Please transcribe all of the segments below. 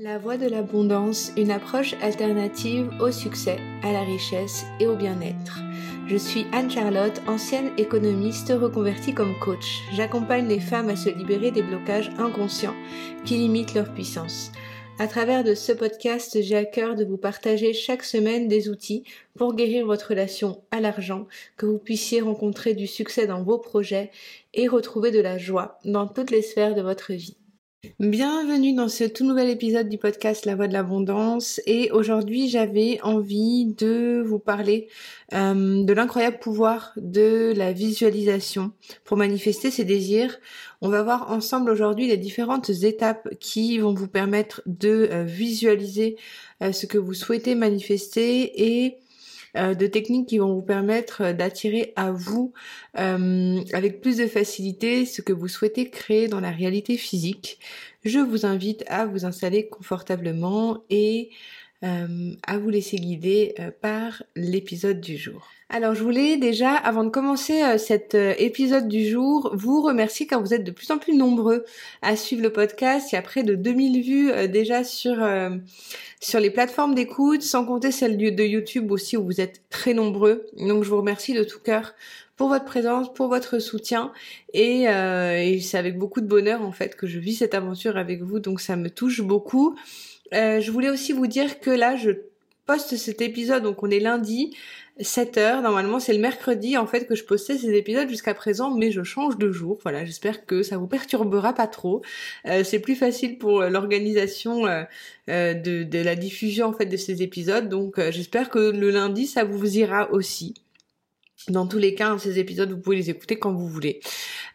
La voie de l'abondance, une approche alternative au succès, à la richesse et au bien-être. Je suis Anne-Charlotte, ancienne économiste reconvertie comme coach. J'accompagne les femmes à se libérer des blocages inconscients qui limitent leur puissance. À travers de ce podcast, j'ai à cœur de vous partager chaque semaine des outils pour guérir votre relation à l'argent, que vous puissiez rencontrer du succès dans vos projets et retrouver de la joie dans toutes les sphères de votre vie. Bienvenue dans ce tout nouvel épisode du podcast La Voix de l'Abondance et aujourd'hui j'avais envie de vous parler euh, de l'incroyable pouvoir de la visualisation pour manifester ses désirs. On va voir ensemble aujourd'hui les différentes étapes qui vont vous permettre de euh, visualiser euh, ce que vous souhaitez manifester et euh, de techniques qui vont vous permettre euh, d'attirer à vous euh, avec plus de facilité ce que vous souhaitez créer dans la réalité physique. Je vous invite à vous installer confortablement et à vous laisser guider par l'épisode du jour. Alors je voulais déjà, avant de commencer euh, cet euh, épisode du jour, vous remercier car vous êtes de plus en plus nombreux à suivre le podcast. Il y a près de 2000 vues euh, déjà sur sur les plateformes d'écoute, sans compter celle de YouTube aussi où vous êtes très nombreux. Donc je vous remercie de tout cœur pour votre présence, pour votre soutien et, et c'est avec beaucoup de bonheur en fait que je vis cette aventure avec vous. Donc ça me touche beaucoup. Je voulais aussi vous dire que là je poste cet épisode, donc on est lundi. 7 heures. Normalement, c'est le mercredi en fait que je postais ces épisodes jusqu'à présent, mais je change de jour. Voilà, j'espère que ça vous perturbera pas trop. Euh, c'est plus facile pour euh, l'organisation euh, de, de, la diffusion en fait de ces épisodes. Donc, j'espère que le lundi, ça vous ira aussi. Dans tous les cas, ces épisodes, vous pouvez les écouter quand vous voulez.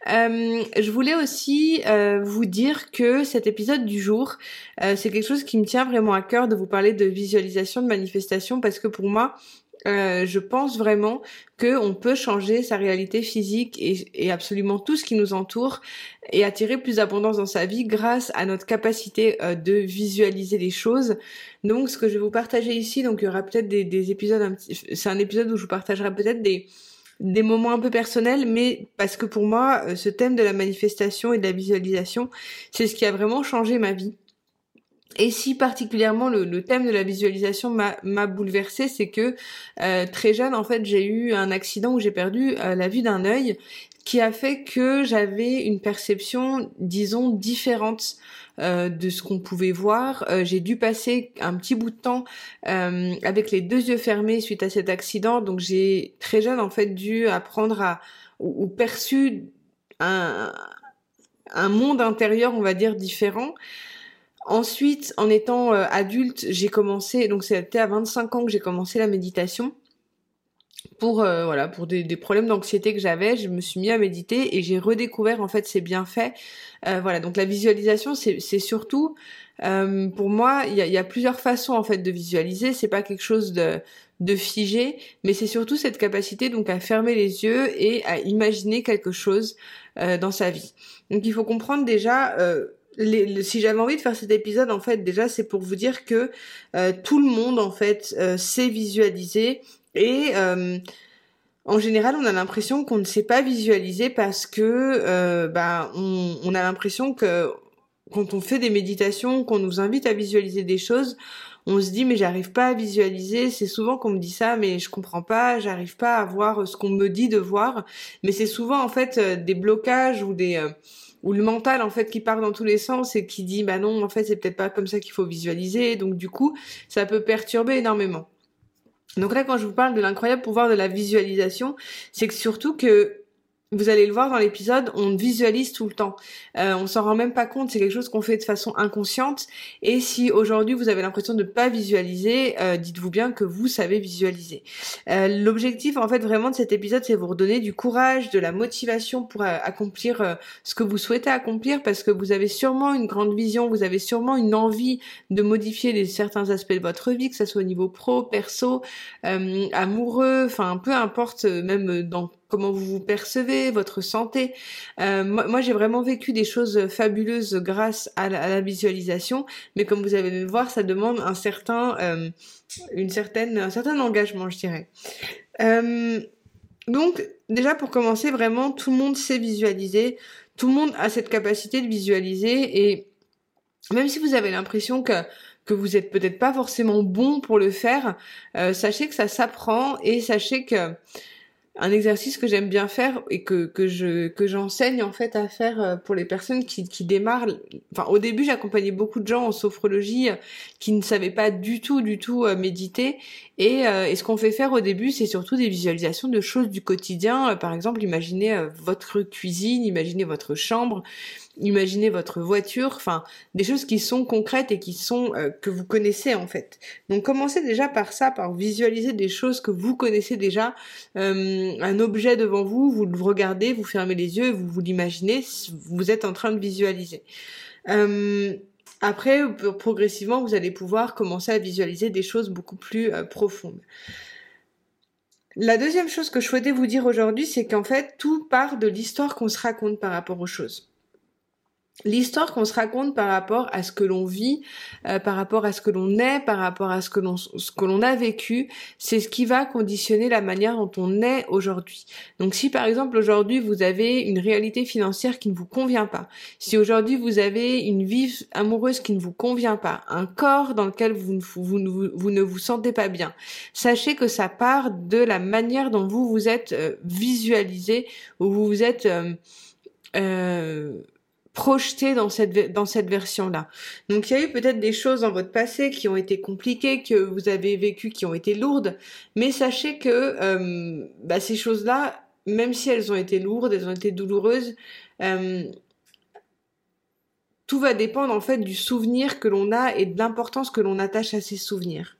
je voulais aussi vous dire que cet épisode du jour, c'est quelque chose qui me tient vraiment à cœur de vous parler de visualisation, de manifestation, parce que pour moi, euh, je pense vraiment que on peut changer sa réalité physique et, absolument tout ce qui nous entoure et attirer plus d'abondance dans sa vie grâce à notre capacité euh, de visualiser les choses. Donc, ce que je vais vous partager ici, donc il y aura peut-être des, épisodes, c'est un épisode où je vous partagerai peut-être des des moments un peu personnels, mais parce que pour moi, euh, ce thème de la manifestation et de la visualisation, c'est ce qui a vraiment changé ma vie. Et si particulièrement le, thème de la visualisation m'a bouleversée, c'est que euh, très jeune, en fait, j'ai eu un accident où j'ai perdu euh, la vue d'un œil, qui a fait que j'avais une perception, disons, différente euh, de ce qu'on pouvait voir. j'ai dû passer un petit bout de temps avec les deux yeux fermés suite à cet accident, donc j'ai très jeune en fait dû apprendre à ou, ou perçu un, un monde intérieur, on va dire, différent. Ensuite, en étant euh, adulte, j'ai commencé, donc c'était à 25 ans que j'ai commencé la méditation. Pour euh, voilà, pour des, problèmes d'anxiété que j'avais, je me suis mis à méditer et j'ai redécouvert en fait ses bienfaits. Euh, voilà, donc la visualisation, c'est surtout pour moi, il y a, y a, plusieurs façons en fait de visualiser. C'est pas quelque chose de de figé, mais c'est surtout cette capacité donc à fermer les yeux et à imaginer quelque chose dans sa vie. Donc il faut comprendre déjà si j'avais envie de faire cet épisode, en fait, déjà, c'est pour vous dire que euh, tout le monde, en fait, euh, sait visualiser et euh, en général, on a l'impression qu'on ne sait pas visualiser parce que bah, on, on a l'impression que quand on fait des méditations, qu'on nous invite à visualiser des choses, on se dit mais j'arrive pas à visualiser. C'est souvent qu'on me dit ça, mais je comprends pas, j'arrive pas à voir ce qu'on me dit de voir. Mais c'est souvent en fait des blocages ou des ou le mental en fait qui part dans tous les sens et qui dit bah non en fait c'est peut-être pas comme ça qu'il faut visualiser donc du coup ça peut perturber énormément. Donc là quand je vous parle de l'incroyable pouvoir de la visualisation, c'est que surtout que vous allez le voir dans l'épisode, on visualise tout le temps. Euh, on s'en rend même pas compte, c'est quelque chose qu'on fait de façon inconsciente. Et si aujourd'hui vous avez l'impression de ne pas visualiser, euh, dites-vous bien que vous savez visualiser. Euh, l'objectif en fait vraiment de cet épisode, c'est vous redonner du courage, de la motivation pour euh, accomplir ce que vous souhaitez accomplir, parce que vous avez sûrement une grande vision, vous avez sûrement une envie de modifier les, certains aspects de votre vie, que ce soit au niveau pro, perso, amoureux, enfin peu importe, même dans comment vous vous percevez, votre santé. Euh, moi, j'ai vraiment vécu des choses fabuleuses grâce à la, visualisation, mais comme vous allez le voir, ça demande un certain, euh, une certaine, un certain engagement, je dirais. Euh, donc, déjà pour commencer, vraiment, tout le monde sait visualiser, tout le monde a cette capacité de visualiser et même si vous avez l'impression que que vous êtes peut-être pas forcément bon pour le faire, sachez que ça s'apprend et sachez que un exercice que j'aime bien faire et que, que je que j'enseigne en fait à faire euh, pour les personnes qui, qui démarrent. Enfin, au début, j'accompagnais beaucoup de gens en sophrologie euh, qui ne savaient pas du tout, du tout euh, méditer. Et, et ce qu'on fait faire au début, c'est surtout des visualisations de choses du quotidien. Par exemple, imaginez votre cuisine, imaginez votre chambre, imaginez votre voiture, enfin des choses qui sont concrètes et qui sont que vous connaissez en fait. Donc commencez déjà par ça, par visualiser des choses que vous connaissez déjà. Euh, un objet devant vous, vous le regardez, vous fermez les yeux, vous vous l'imaginez, vous êtes en train de visualiser. Euh, après, progressivement, vous allez pouvoir commencer à visualiser des choses beaucoup plus euh, profondes. La deuxième chose que je souhaitais vous dire aujourd'hui, c'est qu'en fait, tout part de l'histoire qu'on se raconte par rapport aux choses l'histoire qu'on se raconte par rapport à ce que l'on vit, euh, par rapport à ce que l'on est, par rapport à ce que l'on ce que l'on a vécu, c'est ce qui va conditionner la manière dont on est aujourd'hui. Donc si par exemple aujourd'hui vous avez une réalité financière qui ne vous convient pas, si aujourd'hui vous avez une vie amoureuse qui ne vous convient pas, un corps dans lequel vous, vous, vous, ne vous sentez pas bien, sachez que ça part de la manière dont vous vous êtes euh, visualisé ou vous vous êtes euh, euh projeté dans cette dans cette version là. Donc il y a eu peut-être des choses dans votre passé qui ont été compliquées, que vous avez vécu, qui ont été lourdes, mais sachez que euh, bah, ces choses là, même si elles ont été lourdes, elles ont été douloureuses, euh, tout va dépendre en fait du souvenir que l'on a et de l'importance que l'on attache à ces souvenirs.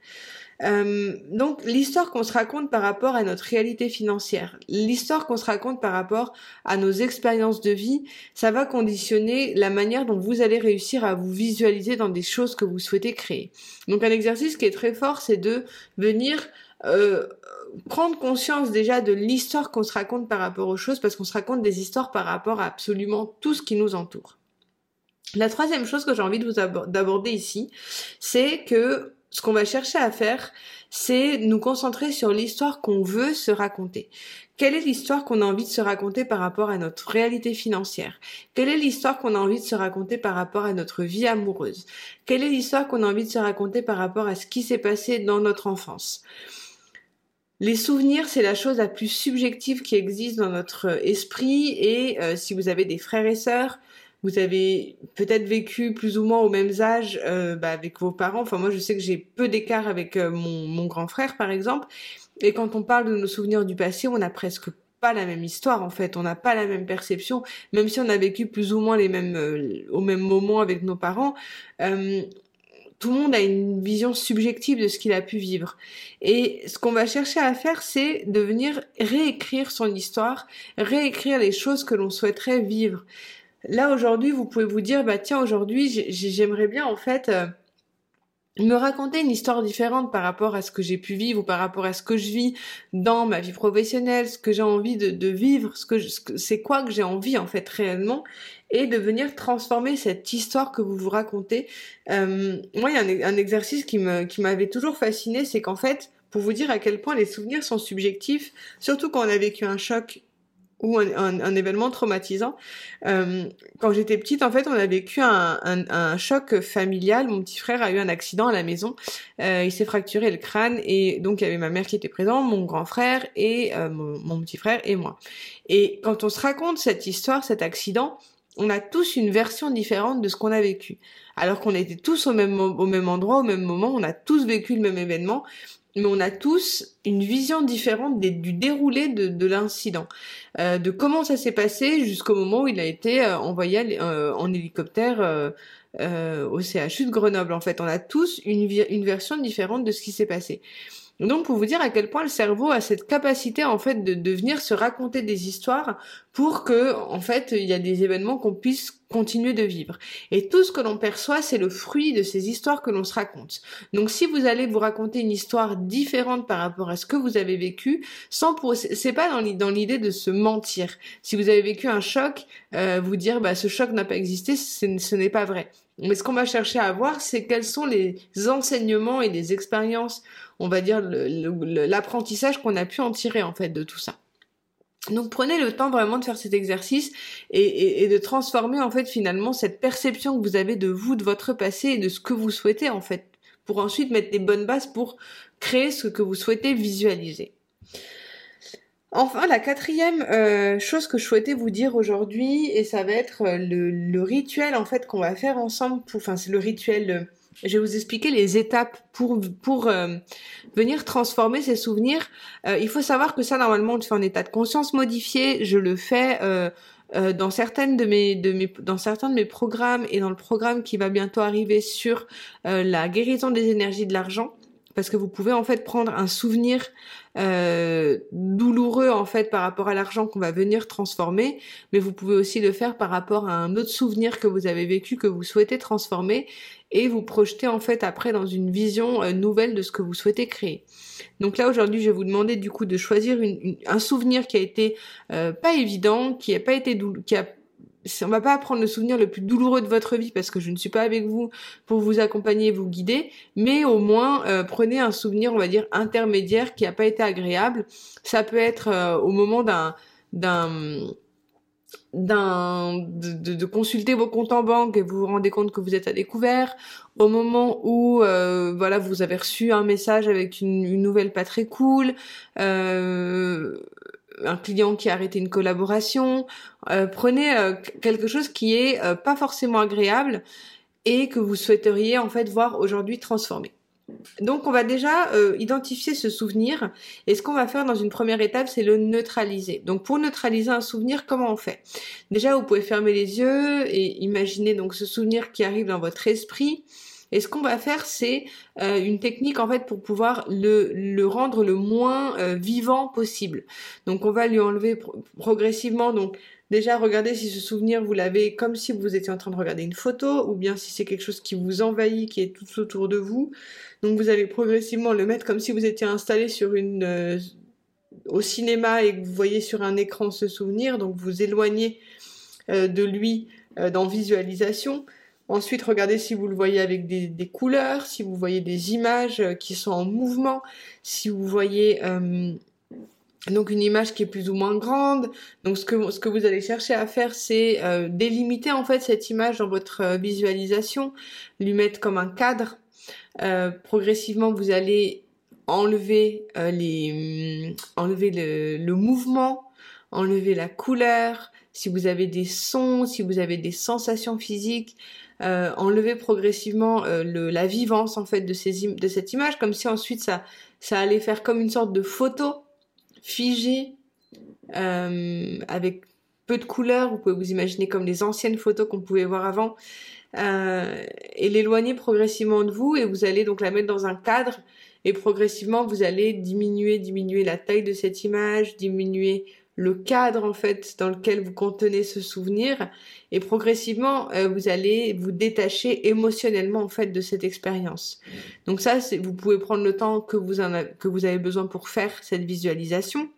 Euh, donc l'histoire qu'on se raconte par rapport à notre réalité financière, l'histoire qu'on se raconte par rapport à nos expériences de vie, ça va conditionner la manière dont vous allez réussir à vous visualiser dans des choses que vous souhaitez créer. Donc un exercice qui est très fort, c'est de venir euh, prendre conscience déjà de l'histoire qu'on se raconte par rapport aux choses, parce qu'on se raconte des histoires par rapport à absolument tout ce qui nous entoure. La troisième chose que j'ai envie de vous d'aborder ici, c'est que ce qu'on va chercher à faire, c'est nous concentrer sur l'histoire qu'on veut se raconter. Quelle est l'histoire qu'on a envie de se raconter par rapport à notre réalité financière? Quelle est l'histoire qu'on a envie de se raconter par rapport à notre vie amoureuse? Quelle est l'histoire qu'on a envie de se raconter par rapport à ce qui s'est passé dans notre enfance? Les souvenirs, c'est la chose la plus subjective qui existe dans notre esprit et euh, si vous avez des frères et sœurs, vous avez peut-être vécu plus ou moins au même âge euh, bah, avec vos parents. Enfin, moi, je sais que j'ai peu d'écart avec euh, mon, mon, grand frère, par exemple. Et quand on parle de nos souvenirs du passé, on n'a presque pas la même histoire en fait, on n'a pas la même perception, même si on a vécu plus ou moins les mêmes euh, au même moment avec nos parents. tout le monde a une vision subjective de ce qu'il a pu vivre. Et ce qu'on va chercher à faire, c'est de venir réécrire son histoire, réécrire les choses que l'on souhaiterait vivre. Là aujourd'hui, vous pouvez vous dire, bah tiens, aujourd'hui, j'aimerais bien en fait euh, me raconter une histoire différente par rapport à ce que j'ai pu vivre ou par rapport à ce que je vis dans ma vie professionnelle, ce que j'ai envie de, vivre, ce que c'est quoi que j'ai envie en fait réellement, et de venir transformer cette histoire que vous vous racontez. Euh, moi, il y a un, exercice qui m'avait toujours fasciné, c'est qu'en fait, pour vous dire à quel point les souvenirs sont subjectifs, surtout quand on a vécu un choc ou un, événement traumatisant. Euh, quand j'étais petite, en fait, on a vécu un, choc familial. Mon petit frère a eu un accident à la maison. Euh, il s'est fracturé le crâne et donc il y avait ma mère qui était présente, mon grand frère et euh, mon, petit frère et moi. Et quand on se raconte cette histoire, cet accident, on a tous une version différente de ce qu'on a vécu. Alors qu'on était tous au même, au même endroit, au même moment, on a tous vécu le même événement, mais on a tous une vision différente du déroulé de, l'incident, euh, de comment ça s'est passé jusqu'au moment où il a été euh, envoyé euh, en hélicoptère au CHU de Grenoble. En fait, on a tous une, une version différente de ce qui s'est passé. Donc pour vous dire à quel point le cerveau a cette capacité en fait de, de venir se raconter des histoires pour que en fait il y a des événements qu'on puisse continuer de vivre. Et tout ce que l'on perçoit, c'est le fruit de ces histoires que l'on se raconte. Donc si vous allez vous raconter une histoire différente par rapport à ce que vous avez vécu, sans pour c'est pas dans l'idée de se mentir. Si vous avez vécu un choc, euh, vous dire bah ce choc n'a pas existé, ce n'est pas vrai. Mais ce qu'on va chercher à voir, c'est quels sont les enseignements et les expériences, on va dire l'apprentissage qu'on a pu en tirer en fait de tout ça. Donc prenez le temps vraiment de faire cet exercice et, de transformer en fait finalement cette perception que vous avez de vous, de votre passé et de ce que vous souhaitez en fait, pour ensuite mettre des bonnes bases pour créer ce que vous souhaitez visualiser. Enfin, la quatrième euh, chose que je souhaitais vous dire aujourd'hui, et ça va être euh, le, rituel en fait qu'on va faire ensemble. Pour, enfin, c'est le rituel. Euh, je vais vous expliquer les étapes pour pour venir transformer ces souvenirs. il faut savoir que ça normalement on le fait en état de conscience modifié. Je le fais dans certaines de mes de mes dans certains de mes programmes et dans le programme qui va bientôt arriver sur la guérison des énergies de l'argent parce que vous pouvez en fait prendre un souvenir euh, douloureux en fait par rapport à l'argent qu'on va venir transformer, mais vous pouvez aussi le faire par rapport à un autre souvenir que vous avez vécu que vous souhaitez transformer et vous projeter en fait après dans une vision euh, nouvelle de ce que vous souhaitez créer. Donc là aujourd'hui je vais vous demander du coup de choisir un souvenir qui a été euh, pas évident, qui a pas été qui on va pas prendre le souvenir le plus douloureux de votre vie parce que je ne suis pas avec vous pour vous accompagner, vous guider, mais au moins euh, prenez un souvenir, on va dire intermédiaire qui n'a pas été agréable. Ça peut être euh, au moment d'un d'un d'un de, consulter vos comptes en banque et vous vous rendez compte que vous êtes à découvert au moment où euh, voilà vous avez reçu un message avec une, une nouvelle pas très cool euh, un client qui a arrêté une collaboration. Euh, prenez euh, quelque chose qui est euh, pas forcément agréable et que vous souhaiteriez en fait voir aujourd'hui transformé. Donc on va déjà identifier ce souvenir et ce qu'on va faire dans une première étape c'est le neutraliser. Donc pour neutraliser un souvenir comment on fait? Déjà vous pouvez fermer les yeux et imaginer donc ce souvenir qui arrive dans votre esprit et ce qu'on va faire, c'est euh, une technique en fait pour pouvoir le, rendre le moins euh, vivant possible. Donc on va lui enlever progressivement. Donc déjà regardez si ce souvenir vous l'avez comme si vous étiez en train de regarder une photo ou bien si c'est quelque chose qui vous envahit, qui est tout autour de vous. Donc vous allez progressivement le mettre comme si vous étiez installé sur une euh, au cinéma et que vous voyez sur un écran ce souvenir. Donc vous éloignez de lui dans visualisation. Ensuite, regardez si vous le voyez avec des, couleurs, si vous voyez des images euh, qui sont en mouvement, si vous voyez euh, donc une image qui est plus ou moins grande. Donc ce que, ce que vous allez chercher à faire, c'est euh, délimiter en fait cette image dans votre visualisation, lui mettre comme un cadre. progressivement, vous allez enlever les enlever le, le mouvement, enlever la couleur, si vous avez des sons, si vous avez des sensations physiques, euh, enlever progressivement euh, la vivance en fait de, cette image, comme si ensuite ça, allait faire comme une sorte de photo figée euh, avec peu de couleurs. Vous pouvez vous imaginer comme les anciennes photos qu'on pouvait voir avant. Et l'éloigner progressivement de vous et vous allez donc la mettre dans un cadre et progressivement vous allez diminuer, diminuer la taille de cette image, diminuer le cadre en fait dans lequel vous contenez ce souvenir et progressivement euh, vous allez vous détacher émotionnellement en fait de cette expérience. Donc ça c'est vous pouvez prendre le temps que vous en que vous avez besoin pour faire cette visualisation.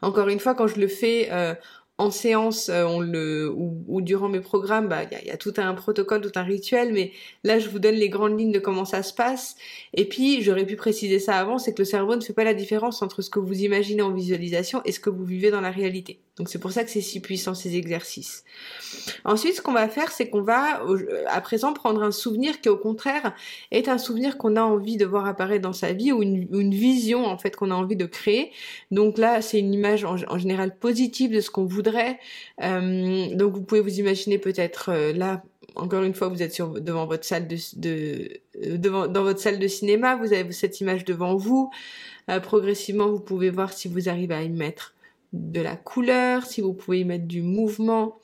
Encore une fois, quand je le fais euh, en séance euh, on le ou, durant mes programmes bah il y a, tout un protocole tout un rituel mais là je vous donne les grandes lignes de comment ça se passe. Et puis j'aurais pu préciser ça avant c'est que le cerveau ne fait pas la différence entre ce que vous imaginez en visualisation et ce que vous vivez dans la réalité donc c'est pour ça que c'est si puissant ces exercices. Ensuite ce qu'on va faire c'est qu'on va à présent prendre un souvenir qui au contraire est un souvenir qu'on a envie de voir apparaître dans sa vie ou une, vision en fait qu'on a envie de créer. Donc là c'est une image en, général positive de ce qu'on voudrait. Euh, donc vous pouvez vous imaginer peut-être euh, là, encore une fois, vous êtes devant votre salle de, euh, dans votre salle de cinéma, vous avez cette image devant vous. progressivement, vous pouvez voir si vous arrivez à y mettre de la couleur, si vous pouvez y mettre du mouvement,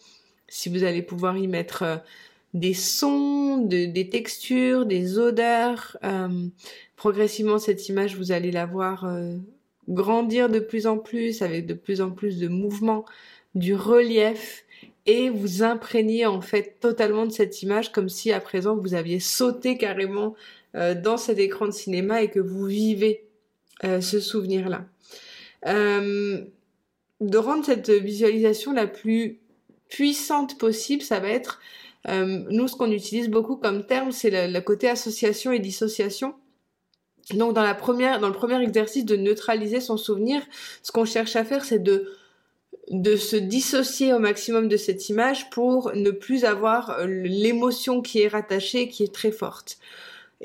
si vous allez pouvoir y mettre des sons, de, des textures, des odeurs. progressivement, cette image, vous allez la voir grandir de plus en plus avec de plus en plus de mouvements du relief et vous imprégnez en fait totalement de cette image comme si à présent vous aviez sauté carrément euh, dans cet écran de cinéma et que vous vivez euh, ce souvenir-là. Euh, de rendre cette visualisation la plus puissante possible, ça va être, nous ce qu'on utilise beaucoup comme terme, c'est le, côté association et dissociation. Donc dans la première, dans le premier exercice de neutraliser son souvenir, ce qu'on cherche à faire, c'est de de se dissocier au maximum de cette image pour ne plus avoir l'émotion qui est rattachée, qui est très forte.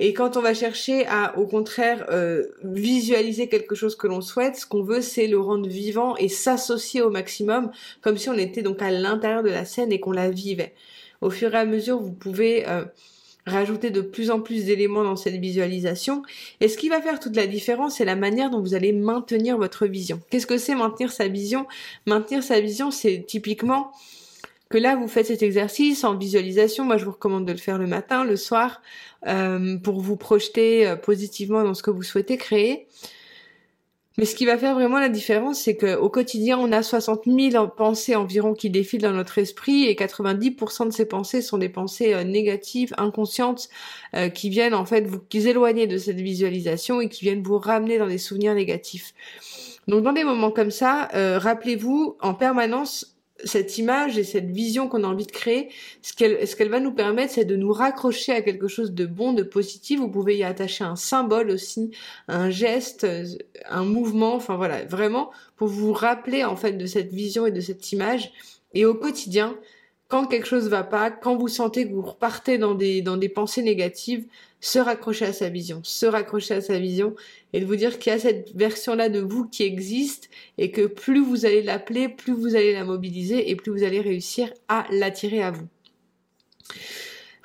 Et quand on va chercher à, au contraire, euh, visualiser quelque chose que l'on souhaite, ce qu'on veut, c'est le rendre vivant et s'associer au maximum, comme si on était donc à l'intérieur de la scène et qu'on la vivait. Au fur et à mesure, vous pouvez euh, rajouter de plus en plus d'éléments dans cette visualisation. Et ce qui va faire toute la différence, c'est la manière dont vous allez maintenir votre vision. Qu'est-ce que c'est maintenir sa vision? Maintenir sa vision, c'est typiquement que là, vous faites cet exercice en visualisation. Moi, je vous recommande de le faire le matin, le soir, euh, pour vous projeter euh, positivement dans ce que vous souhaitez créer. Mais ce qui va faire vraiment la différence, c'est qu'au quotidien, on a 60 000 pensées environ qui défilent dans notre esprit et 90% de ces pensées sont des pensées euh, négatives, inconscientes, qui viennent en fait vous éloigner de cette visualisation et qui viennent vous ramener dans des souvenirs négatifs. Donc dans des moments comme ça, rappelez-vous en permanence cette image et cette vision qu'on a envie de créer, ce qu'elle ce qu'elle va nous permettre, c'est de nous raccrocher à quelque chose de bon, de positif. Vous pouvez y attacher un symbole aussi, un geste, un mouvement, enfin voilà, vraiment pour vous rappeler en fait de cette vision et de cette image. Et au quotidien, quand quelque chose va pas, quand vous sentez que vous repartez dans des, dans des pensées négatives, se raccrocher à sa vision, se raccrocher à sa vision et de vous dire qu'il y a cette version-là de vous qui existe et que plus vous allez l'appeler, plus vous allez la mobiliser et plus vous allez réussir à l'attirer à vous.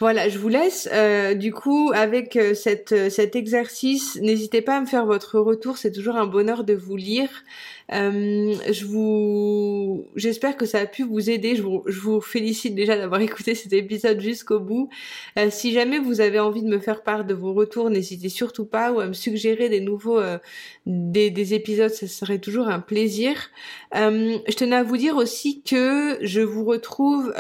Voilà, je vous laisse euh, du coup avec euh, euh, cet exercice. N'hésitez pas à me faire votre retour, c'est toujours un bonheur de vous lire. je vous, j'espère que ça a pu vous aider. Je vous, félicite déjà d'avoir écouté cet épisode jusqu'au bout. si jamais vous avez envie de me faire part de vos retours, n'hésitez surtout pas ou à me suggérer des nouveaux, des, épisodes, ça serait toujours un plaisir. je tenais à vous dire aussi que je vous retrouve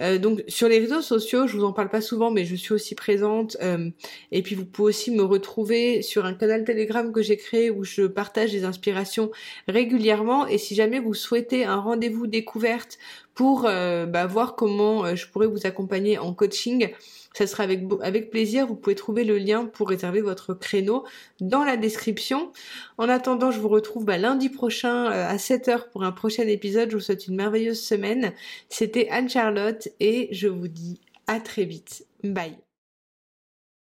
euh, donc sur les réseaux sociaux, je vous en parle pas souvent, mais je suis aussi présente. Euh, et puis vous pouvez aussi me retrouver sur un canal Telegram que j'ai créé où je partage des inspirations régulièrement. Et si jamais vous souhaitez un rendez-vous découverte pour euh, bah, voir comment je pourrais vous accompagner en coaching, ça sera avec, plaisir. Vous pouvez trouver le lien pour réserver votre créneau dans la description. En attendant, je vous retrouve bah, lundi prochain euh, à 7h pour un prochain épisode. Je vous souhaite une merveilleuse semaine. C'était Anne-Charlotte et je vous dis à très vite. Bye.